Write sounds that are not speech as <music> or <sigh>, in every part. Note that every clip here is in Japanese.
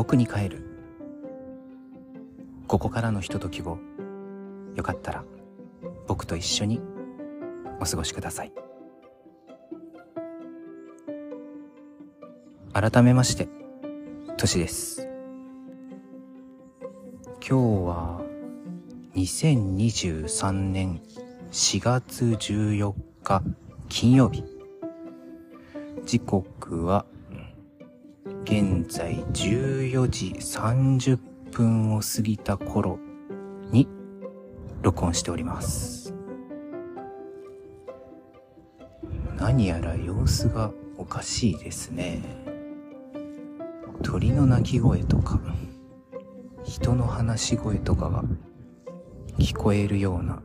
僕に帰る。ここからのひとときをよかったら僕と一緒にお過ごしください。改めましてとしです。今日は2023年4月14日金曜日。時刻は現在14時30分を過ぎた頃に録音しております。何やら様子がおかしいですね。鳥の鳴き声とか人の話し声とかが聞こえるような。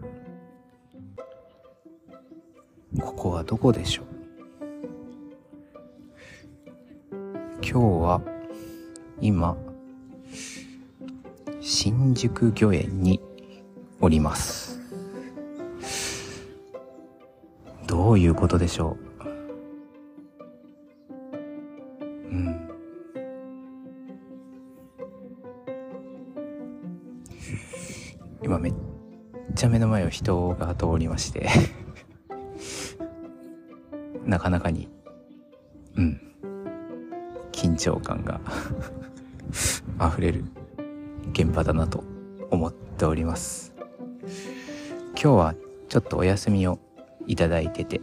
ここはどこでしょう？今日は今新宿御苑におります。どういうことでしょう？うん。今めっちゃ目の前を人が通りまして。<laughs> なかなかに。うん。緊張感が <laughs> 溢れる現場だなと思っております今日はちょっとお休みをいただいてて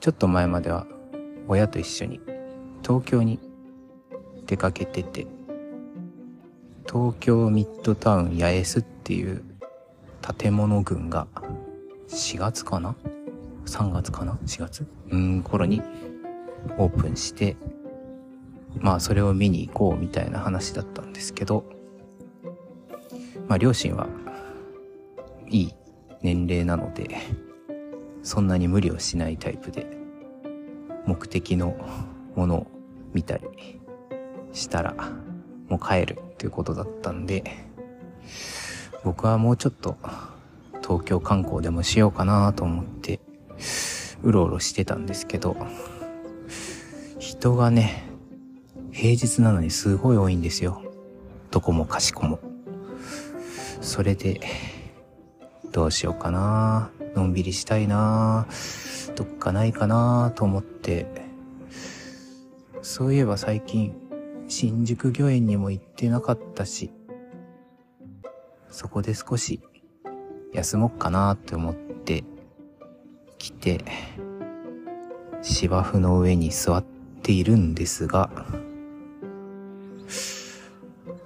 ちょっと前までは親と一緒に東京に出かけてて東京ミッドタウン八重洲っていう建物群が4月かな ?3 月かな ?4 月？うん頃にオープンしてまあそれを見に行こうみたいな話だったんですけどまあ両親はいい年齢なのでそんなに無理をしないタイプで目的のものを見たりしたらもう帰るっていうことだったんで僕はもうちょっと東京観光でもしようかなと思ってうろうろしてたんですけど人がね平日なのにすごい多いんですよ。どこもかしこも。それでどうしようかな。のんびりしたいな。どっかないかなと思って。そういえば最近新宿御苑にも行ってなかったし。そこで少し休もっかなって思って来て芝生の上に座ってているんですが、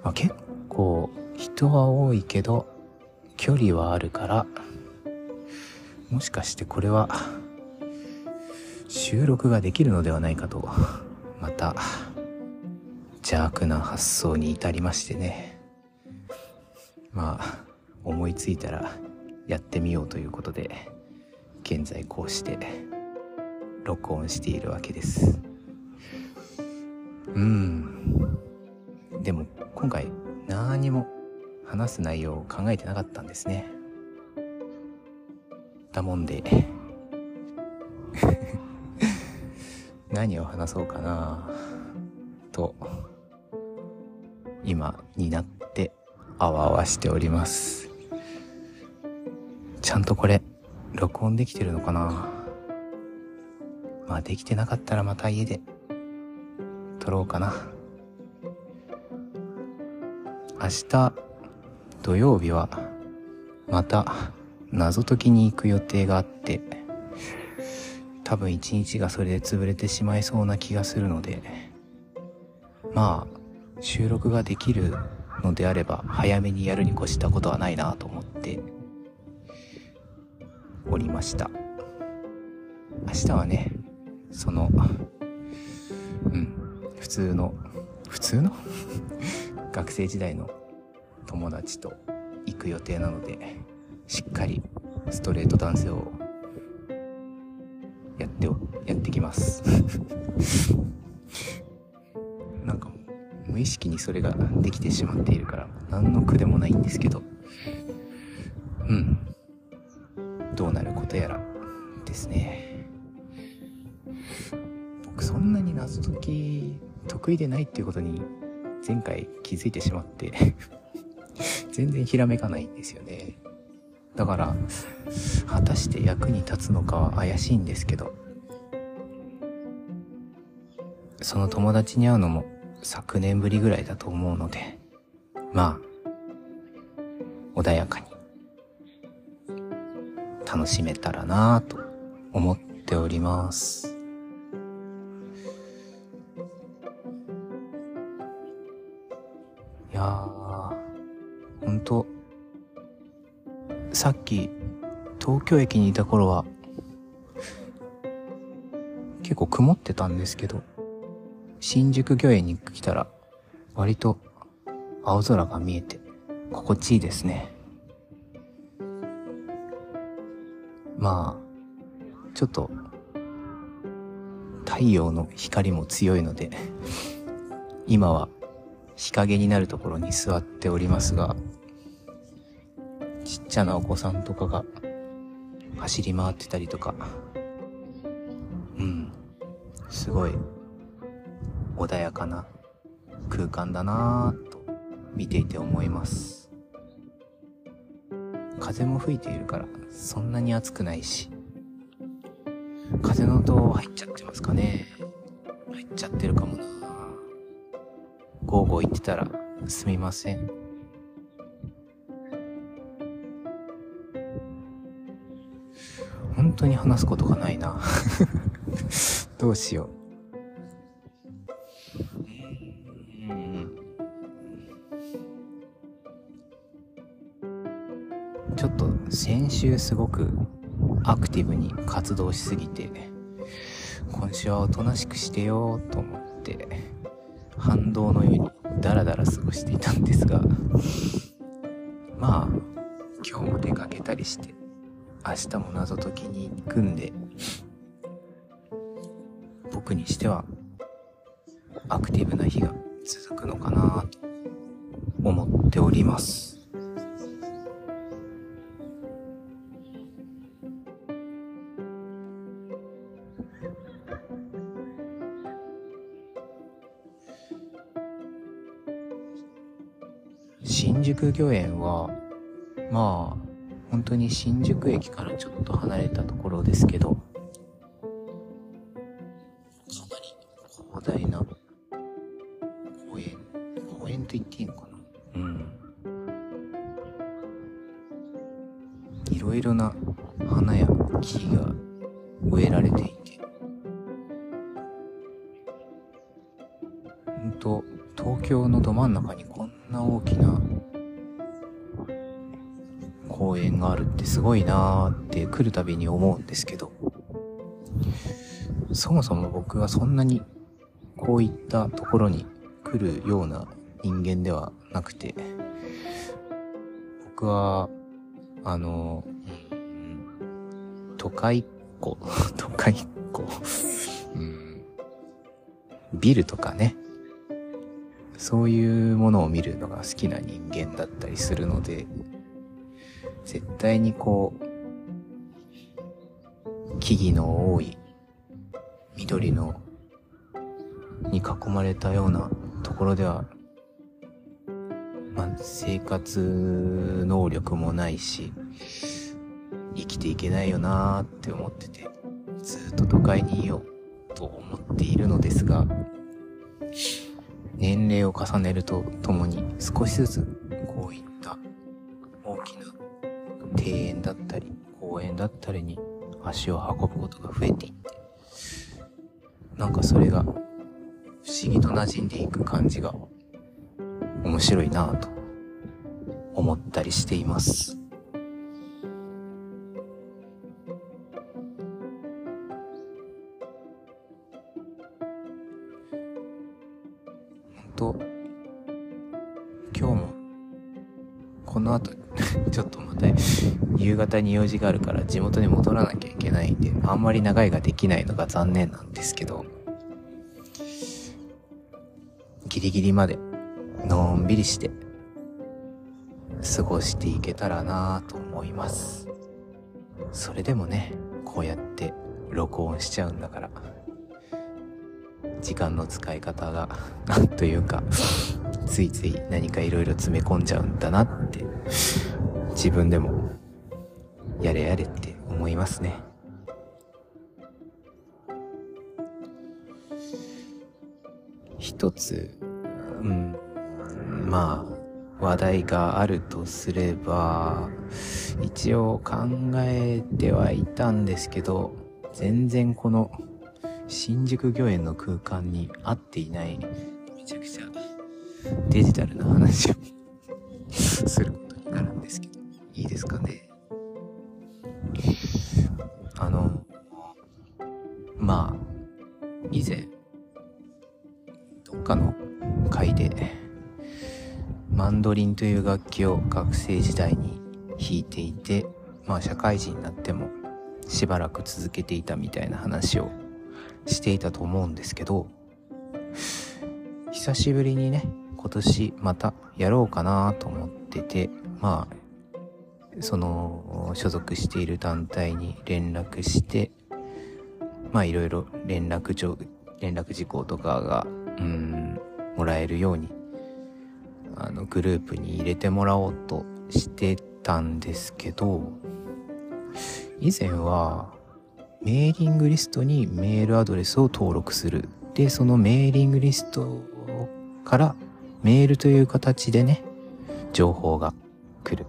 まあ、結構人は多いけど距離はあるからもしかしてこれは収録ができるのではないかとまた邪悪な発想に至りましてね。まあ思いついたらやってみようということで現在こうして録音しているわけです。うん。でも今回何も話す内容を考えてなかったんですね。だもんで。<laughs> 何を話そうかなと今になってあわあわしております。ちゃんとこれ録音できてるのかな。まあできてなかったらまた家で撮ろうかな。明日土曜日はまた謎解きに行く予定があって多分一日がそれで潰れてしまいそうな気がするのでまあ収録ができるのであれば早めにやるに越したことはないなと思っておりました。明日はねそのうん。普通の普通の？<laughs> 学生時代の友達と行く予定なのでしっかりストレート男性をやってやってきます。<laughs> なんか無意識にそれができてしまっているから何の苦でもないんですけど。うん。どうなることやらですね。僕そんなに謎解き得意でないっていうことに前回気づいてしまって <laughs> 全然ひらめかないんですよね。だから、果たして役に立つのかは怪しいんですけど、その友達に会うのも昨年ぶりぐらいだと思うので、まあ、穏やかに楽しめたらなぁと思っております。と、さっき東京駅にいた頃は結構曇ってたんですけど、新宿御苑に来たら割と青空が見えて心地いいですね。まあ、ちょっと太陽の光も強いので今は日陰になるところに座っておりますが、ちっちゃなお子さんとかが走り回ってたりとか、うん、すごい穏やかな空間だなぁと見ていて思います。風も吹いているからそんなに暑くないし、風の音入っちゃってますかね。入っちゃってるかもなゴーゴー言ってたらすみません。本当に話すことがないな <laughs> どうしよう。ちょっと先週すごくアクティブに活動しすぎて、今週はおとなしくしてようと思って、反動のようにダラダラ過ごしていたんですが、まあ、今日も出かけたりして、明日も謎解きに行くんで、僕にしては、アクティブな日が続くのかなと思っております。新宿御苑は、まあ、本当に新宿駅からちょっと離れたところですけど、かなり広大な公園、公園と言っていいのかな？うん。いろいろな花や木が植えられていて、本当東京のど真ん中にこんな大きな公園があるってすごいなーって来るたびに思うんですけど、そもそも僕はそんなにこういったところに来るような人間ではなくて、僕は、あの、都会っ子、<laughs> 都会っ子、うん、ビルとかね、そういうものを見るのが好きな人間だったりするので、絶対にこう、木々の多い、緑の、に囲まれたようなところでは、まあ、生活能力もないし、生きていけないよなーって思ってて、ずっと都会にいようと思っているのですが、年齢を重ねるとともに少しずつこういっ庭園だったり公園だったりに足を運ぶことが増えていってなんかそれが不思議と馴染んでいく感じが面白いなぁと思ったりしています。方に用事があるから地元に戻らなきゃいけないんで、あんまり長いができないのが残念なんですけど、ギリギリまで、のんびりして、過ごしていけたらなぁと思います。それでもね、こうやって録音しちゃうんだから、時間の使い方がなんというかついつい何かいろいろ詰め込んじゃうんだなって自分でもやれやれって思いますね。一つうんまあ話題があるとすれば一応考えてはいたんですけど全然この新宿御苑の空間に合っていないめちゃくちゃデジタルな話をすることになるんですけどいいですかね？まあ以前どっかの会でマンドリンという楽器を学生時代に弾いていてまあ社会人になってもしばらく続けていたみたいな話をしていたと思うんですけど久しぶりにね今年またやろうかなと思っててまあその所属している団体に連絡してまあいろいろ連絡状連絡事項とかがうんもらえるようにあのグループに入れてもらおうとしてたんですけど以前はメーリングリストにメールアドレスを登録する。で、そのメーリングリストからメールという形でね、情報が来る。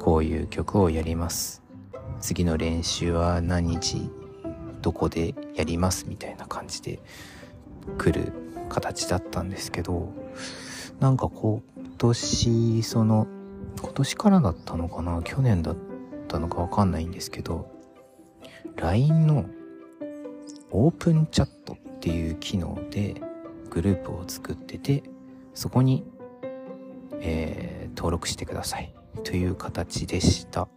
こういう曲をやります。次の練習は何日、どこでやりますみたいな感じで来る形だったんですけど、なんか今年、その、今年からだったのかな？去年だったのかわかんないんですけど、LINE のオープンチャットっていう機能でグループを作ってて、そこに、えー、登録してくださいという形でした。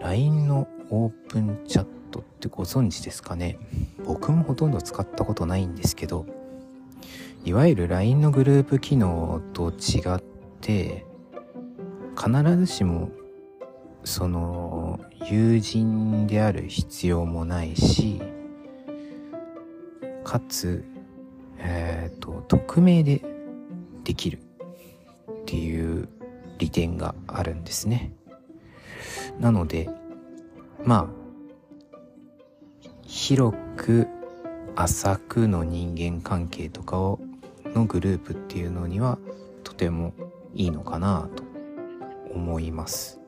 LINE のオープンチャットってご存知ですかね？僕もほとんど使ったことないんですけど、いわゆる LINE のグループ機能と違って、必ずしもその友人である必要もないしかつえっ、ー、と匿名でできるっていう利点があるんですね。なのでまあ広く浅くの人間関係とかをのグループっていうのにはとてもいいのかなと思います。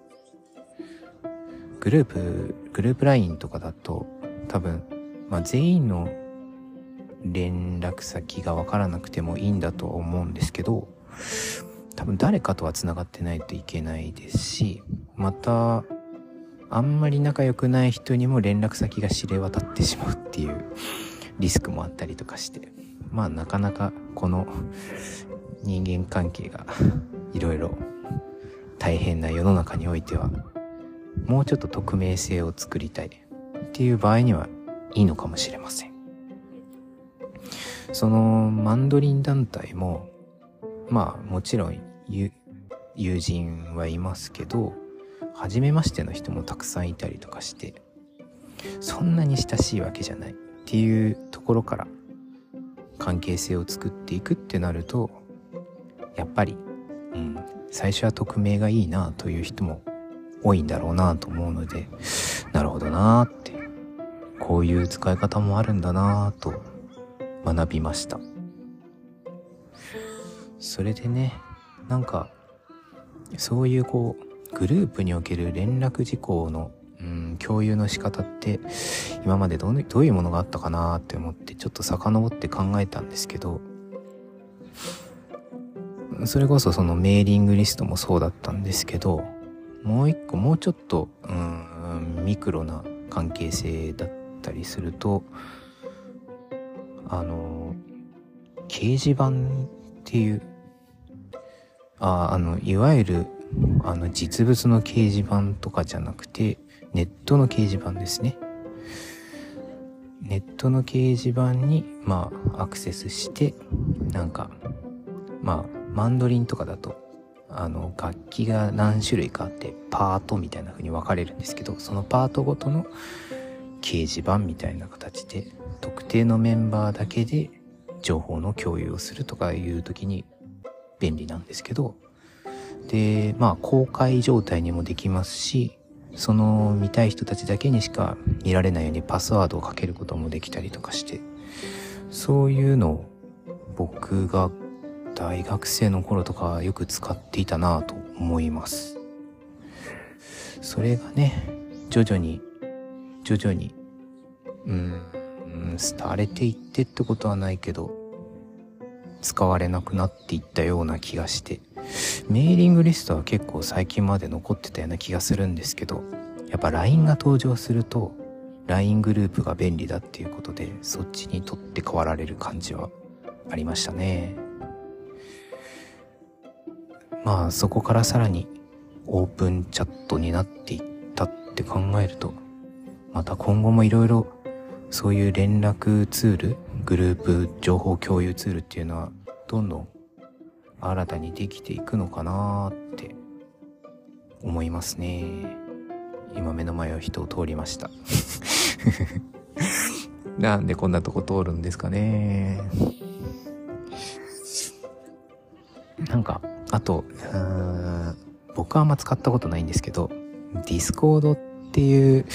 グループ、グループ LINE とかだと多分、まあ、全員の連絡先がわからなくてもいいんだと思うんですけど、多分誰かとは繋がってないといけないですし、また、あんまり仲良くない人にも連絡先が知れ渡ってしまうっていうリスクもあったりとかして、まあなかなかこの人間関係がいろいろ大変な世の中においてはもうちょっと匿名性を作りたいっていう場合にはいいのかもしれません。そのマンドリン団体も、まあもちろん友人はいますけど、初めましての人もたくさんいたりとかして、そんなに親しいわけじゃないっていうところから関係性を作っていくってなると、やっぱり、うん、最初は匿名がいいなという人も多いんだろうなと思うので、なるほどなって、こういう使い方もあるんだなーと学びました。それでね、なんか、そういうこう、グループにおける連絡事項の、うん、共有の仕方って、今までどどういうものがあったかなって思って、ちょっと遡って考えたんですけど、それこそそのメーリングリストもそうだったんですけど、もう一個もうちょっとうんミクロな関係性だったりするとあの掲示板っていうああのいわゆるあの実物の掲示板とかじゃなくてネットの掲示板ですね。ネットの掲示板にまあアクセスしてなんかまあマンドリンとかだとあの楽器が何種類かあってパートみたいな風に分かれるんですけどそのパートごとの掲示板みたいな形で特定のメンバーだけで情報の共有をするとかいう時に便利なんですけどでまあ公開状態にもできますしその見たい人たちだけにしか見られないようにパスワードをかけることもできたりとかしてそういうのを僕が大学生の頃とかよく使っていたなぁと思います。それがね徐々に徐々にうん廃れていってってことはないけど使われなくなっていったような気がして。メーリングリストは結構最近まで残ってたような気がするんですけどやっぱ LINE が登場すると LINE グループが便利だっていうことでそっちに取って代わられる感じはありましたね。まあそこからさらにオープンチャットになっていったって考えるとまた今後もいろいろそういう連絡ツールグループ情報共有ツールっていうのはどんどん新たにできていくのかなって思いますね。今目の前を人を通りました。<laughs> なんでこんなとこ通るんですかね。なんかあと僕はあんま使ったことないんですけど Discord っていう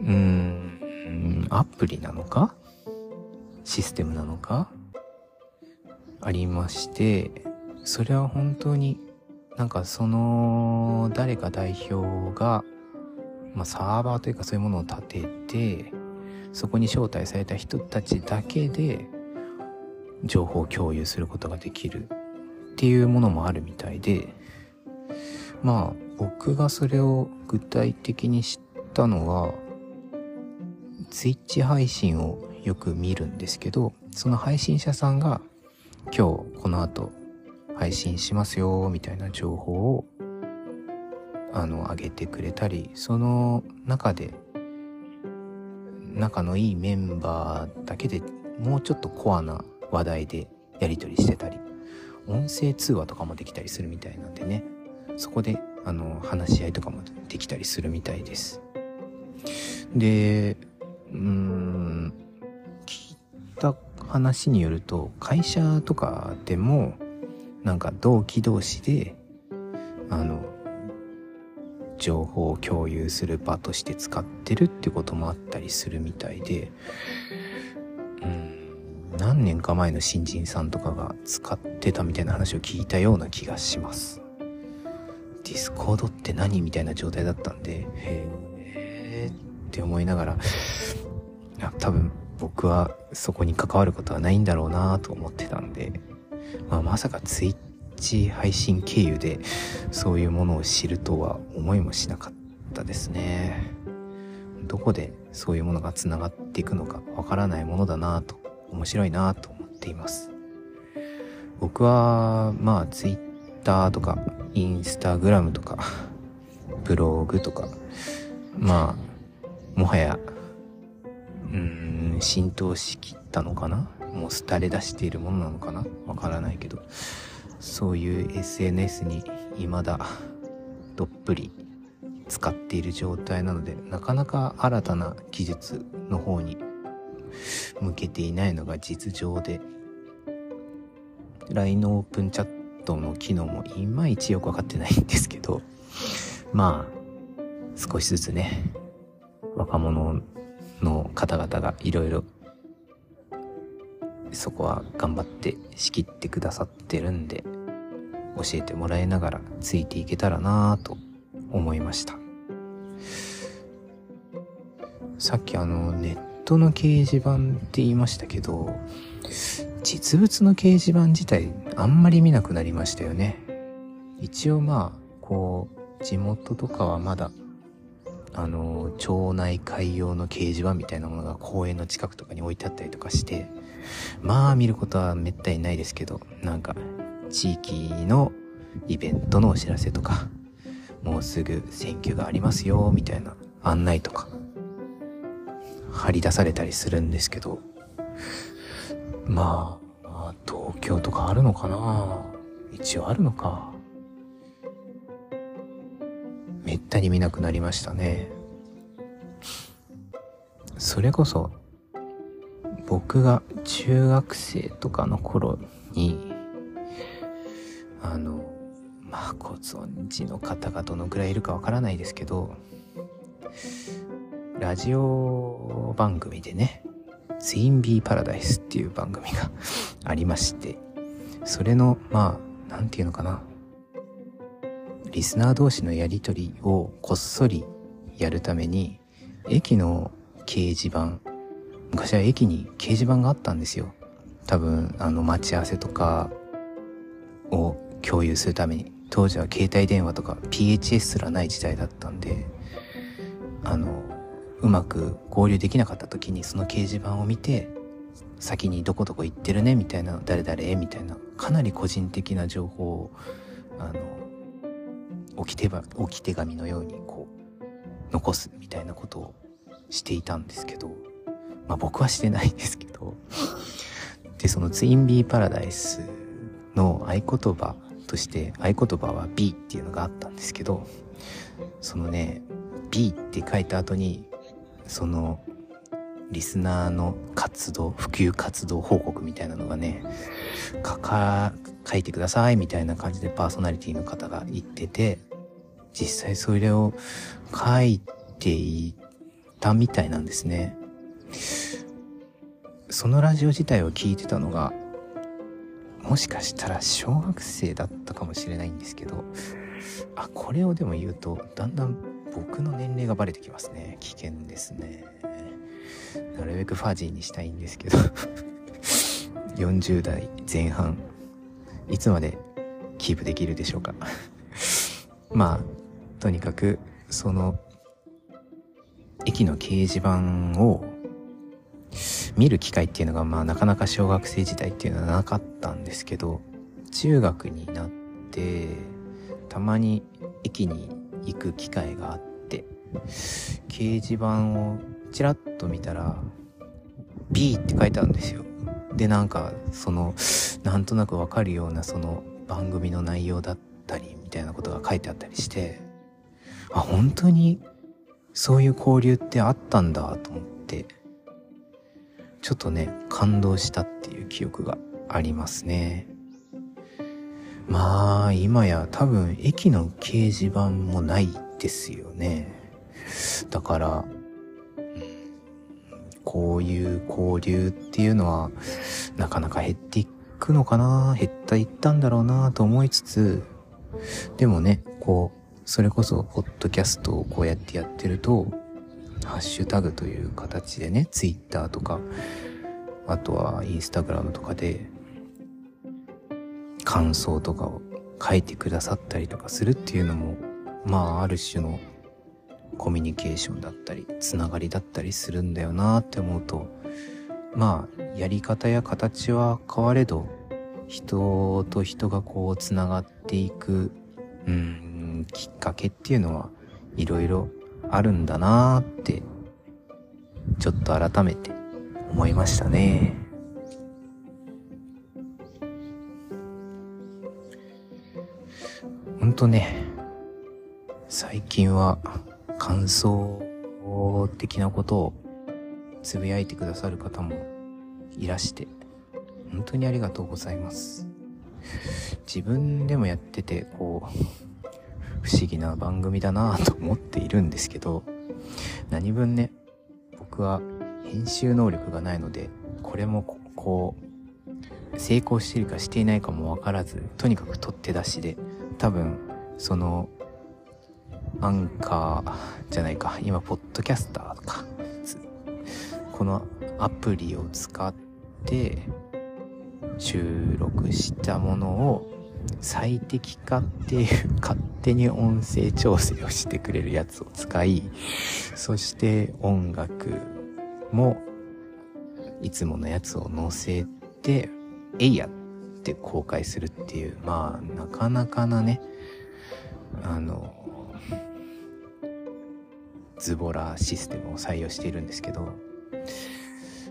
うんアプリなのか？システムなのか？ありましてそれは本当になんかその誰か代表が、まあ、サーバーというかそういうものを立ててそこに招待された人たちだけで情報共有することができるっていうものもあるみたいでまあ僕がそれを具体的に知ったのはツイッチ配信をよく見るんですけどその配信者さんが今日この後配信しますよみたいな情報をあの上げてくれたりその中で仲のいいメンバーだけでもうちょっとコアな話題でやり取りしてたり音声通話とかもできたりするみたいなんでね。そこであの話し合いとかもできたりするみたいです。でうーん聞いた話によると会社とかでもなんか同期同士であの情報を共有する場として使ってるってこともあったりするみたいでうん何年か前の新人さんとかが使ってたみたいな話を聞いたような気がします。 Discord って何みたいな状態だったんでへえって思いながら多分僕はそこに関わることはないんだろうなと思ってたんで、まあ、まさかツイッチ配信経由でそういうものを知るとは思いもしなかったですね。どこでそういうものがつながっていくのかわからないものだなと面白いなと思っています。僕はまあツイッターとかインスタグラムとかブログとかまあもはやうん浸透しきったのかな？もう廃れ出しているものなのかな？わからないけど。そういう SNS に未だどっぷり使っている状態なのでなかなか新たな技術の方に向けていないのが実情で。LINE のオープンチャットの機能もいまいちよくわかってないんですけどまあ少しずつね若者の方々がいろいろそこは頑張って仕切ってくださってるんで教えてもらいながらついていけたらなぁと思いました。さっきあのネットの掲示板って言いましたけど実物の掲示板自体あんまり見なくなりましたよね。一応まあこう地元とかはまだあの町内会用の掲示板みたいなものが公園の近くとかに置いてあったりとかしてまあ見ることはめったにないですけどなんか地域のイベントのお知らせとかもうすぐ選挙がありますよみたいな案内とか張り出されたりするんですけどまあ東京とかあるのかな？一応あるのか。めったに見なくなりましたね。それこそ僕が中学生とかの頃にあのまあご存知の方がどのくらいいるかわからないですけどラジオ番組でねツインビーパラダイスっていう番組が <laughs> ありましてそれのまあなんていうのかなリスナー同士のやりとりをこっそりやるために駅の掲示板昔は駅に掲示板があったんですよ。多分あの待ち合わせとかを共有するために。当時は携帯電話とか PHS すらない時代だったんであのうまく合流できなかった時にその掲示板を見て先にどこどこ行ってるねみたいな誰々みたいなかなり個人的な情報をあの置き手ば置き手紙のようにこう残すみたいなことをしていたんですけどまあ僕はしてないんですけどでそのツインビーパラダイスの合言葉として合言葉は B っていうのがあったんですけどそのね B って書いた後にそのリスナーの活動普及活動報告みたいなのがね書か書いてくださいみたいな感じでパーソナリティの方が言ってて実際それを書いていたみたいなんですね。そのラジオ自体を聞いてたのがもしかしたら小学生だったかもしれないんですけどあこれをでも言うとだんだん僕の年齢がバレてきますね。危険ですね。なるべくファジーにしたいんですけど。<laughs> 40代前半。いつまでキープできるでしょうか。まあとにかくその駅の掲示板を見る機会っていうのがまあなかなか小学生時代っていうのはなかったんですけど中学になってたまに駅に行く機会があって掲示板をちらっと見たら B って書いてあるんですよ。でなんかそのなんとなくわかるようなその番組の内容だったりみたいなことが書いてあったりしてあ本当にそういう交流ってあったんだと思ってちょっとね感動したっていう記憶がありますね。まあ今や多分駅の掲示板もないですよね。だから、こういう交流っていうのはなかなか減っていくのかな減ったいったんだろうなと思いつつでもねこうそれこそポッドキャストをこうやってやってるとハッシュタグという形でねツイッターとかあとはインスタグラムとかで感想とかを書いてくださったりとかするっていうのもまあある種のコミュニケーションだったりつながりだったりするんだよなって思うとまあやり方や形は変われど人と人がこうつながっていくうんきっかけっていうのはいろいろあるんだなーってちょっと改めて思いましたね。ほんとね、最近は感想的なことをつぶやいてくださる方もいらして、本当にありがとうございます。自分でもやってて、こう、不思議な番組だなぁと思っているんですけど、何分ね、僕は編集能力がないので、これもこう、成功してるかしていないかもわからず、とにかく取って出しで、多分、その、アンカーじゃないか、今、ポッドキャスターとか、このアプリを使って収録したものを最適化っていう勝手に音声調整をしてくれるやつを使い、そして音楽もいつものやつを載せて、えいやって公開するっていう、まあなかなかなね、あの、ズボラシステムを採用しているんですけど、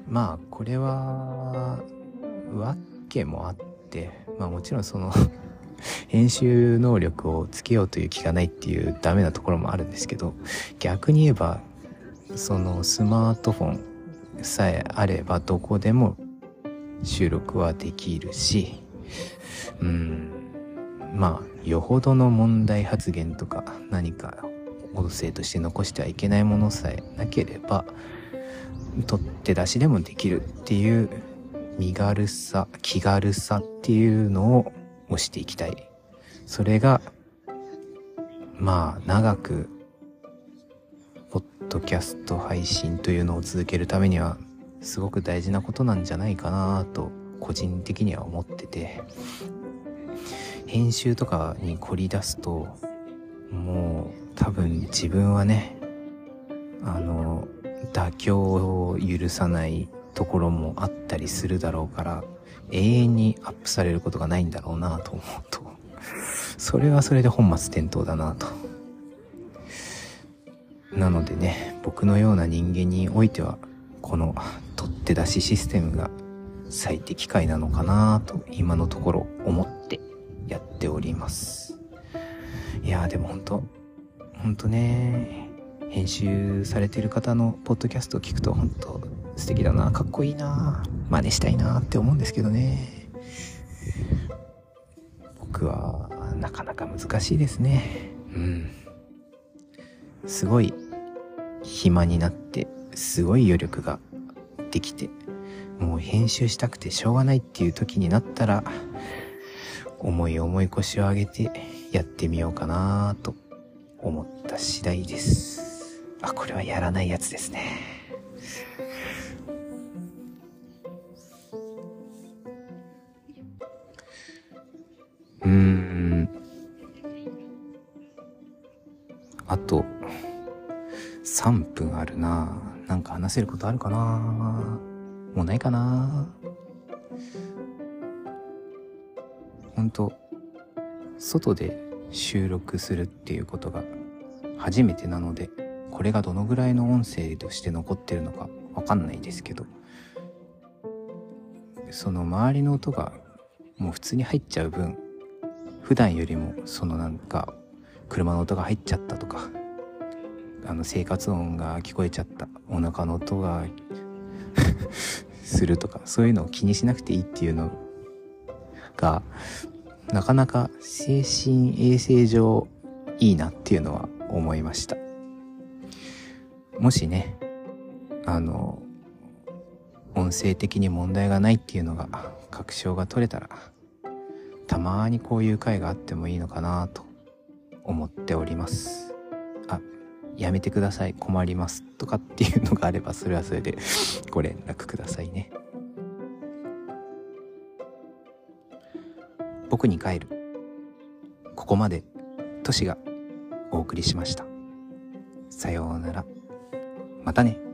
まあこれは、わけもあって、まあもちろんその <laughs> 編集能力をつけようという気がないっていうダメなところもあるんですけど逆に言えばそのスマートフォンさえあればどこでも収録はできるしうんまあよほどの問題発言とか何か音声として残してはいけないものさえなければ取って出しでもできるっていう身軽さ気軽さっていうのを推していきたい。それがまあ長くポッドキャスト配信というのを続けるためにはすごく大事なことなんじゃないかなと個人的には思ってて。編集とかに凝り出すともう多分自分はねあの妥協を許さないところもあったりするだろうから永遠にアップされることがないんだろうなと思うと。<laughs> それはそれで本末転倒だなと。なのでね僕のような人間においてはこの取って出しシステムが最適解なのかなと今のところ思ってやっております。いやでも本当本当ね編集されてる方のポッドキャストを聞くと本当素敵だなかっこいいな真似したいなって思うんですけどね。僕はなかなか難しいですね。うん。すごい暇になってすごい余力ができてもう編集したくてしょうがないっていう時になったら重い重い腰を上げてやってみようかなと思った次第です。あこれはやらないやつですね。うん。あと3分あるな。なんか話せることあるかな。もうないかな。ほんと外で収録するっていうことが初めてなのでこれがどのぐらいの音声として残ってるのかわかんないですけど。その周りの音がもう普通に入っちゃう分普段よりもそのなんか車の音が入っちゃったとかあの生活音が聞こえちゃった。お腹の音が <laughs> するとかそういうのを気にしなくていいっていうのがなかなか精神衛生上いいなっていうのは思いました。もしねあの音声的に問題がないっていうのが確証が取れたらたまにこういう回があってもいいのかなと思っております。あやめてください。困りますとかっていうのがあればそれはそれで <laughs> ご連絡くださいね。僕に帰る。ここまでトシがお送りしました。さようなら。またね。